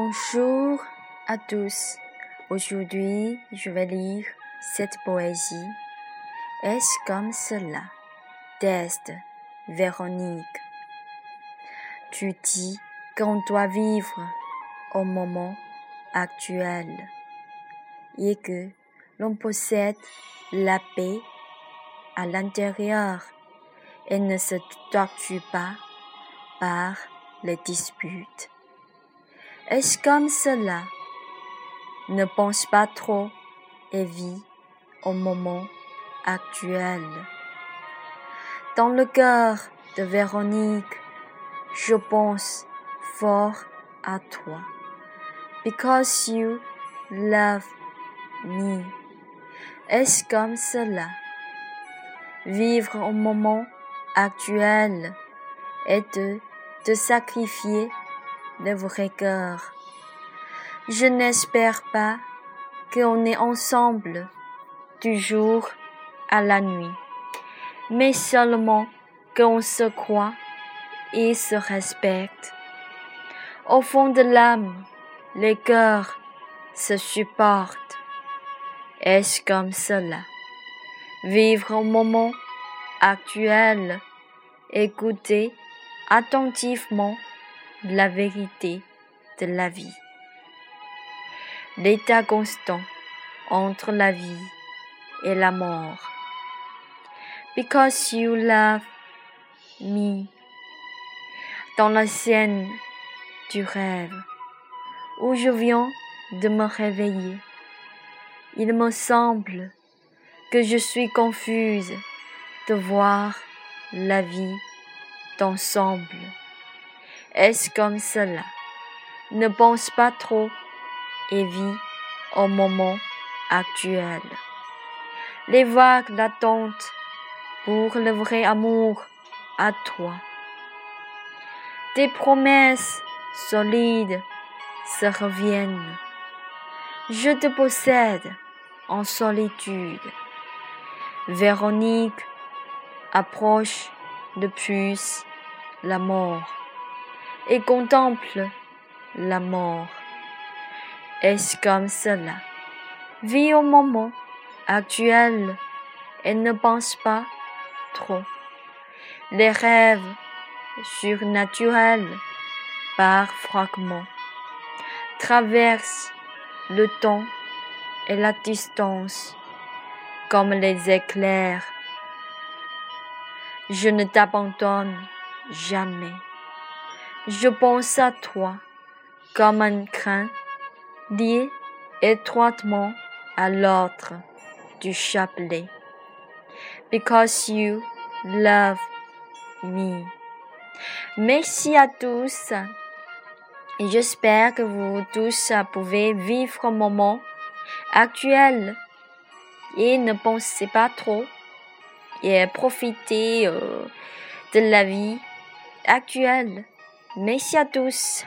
Bonjour à tous. Aujourd'hui, je vais lire cette poésie. Est-ce comme cela? Test Véronique. Tu dis qu'on doit vivre au moment actuel et que l'on possède la paix à l'intérieur et ne se tortue pas par les disputes. Est-ce comme cela? Ne pense pas trop et vis au moment actuel. Dans le cœur de Véronique, je pense fort à toi. Because you love me. Est-ce comme cela? Vivre au moment actuel et de te sacrifier le vrai cœur. Je n'espère pas qu'on est ensemble du jour à la nuit, mais seulement qu'on se croit et se respecte. Au fond de l'âme, les cœurs se supportent. Est-ce comme cela? Vivre au moment actuel, écouter attentivement la vérité de la vie. L'état constant entre la vie et la mort. Because you love me. Dans la scène du rêve où je viens de me réveiller, il me semble que je suis confuse de voir la vie d'ensemble. Est-ce comme cela? Ne pense pas trop et vis au moment actuel. Les vagues l'attendent pour le vrai amour à toi. Tes promesses solides se reviennent. Je te possède en solitude. Véronique approche de plus la mort et contemple la mort. Est-ce comme cela? Vis au moment actuel et ne pense pas trop. Les rêves surnaturels par fragments traversent le temps et la distance comme les éclairs. Je ne t'abandonne jamais. Je pense à toi comme un crin lié étroitement à l'autre du chapelet. Because you love me. Merci à tous. Et j'espère que vous tous pouvez vivre un moment actuel et ne pensez pas trop et profitez euh, de la vie actuelle. Merci à tous.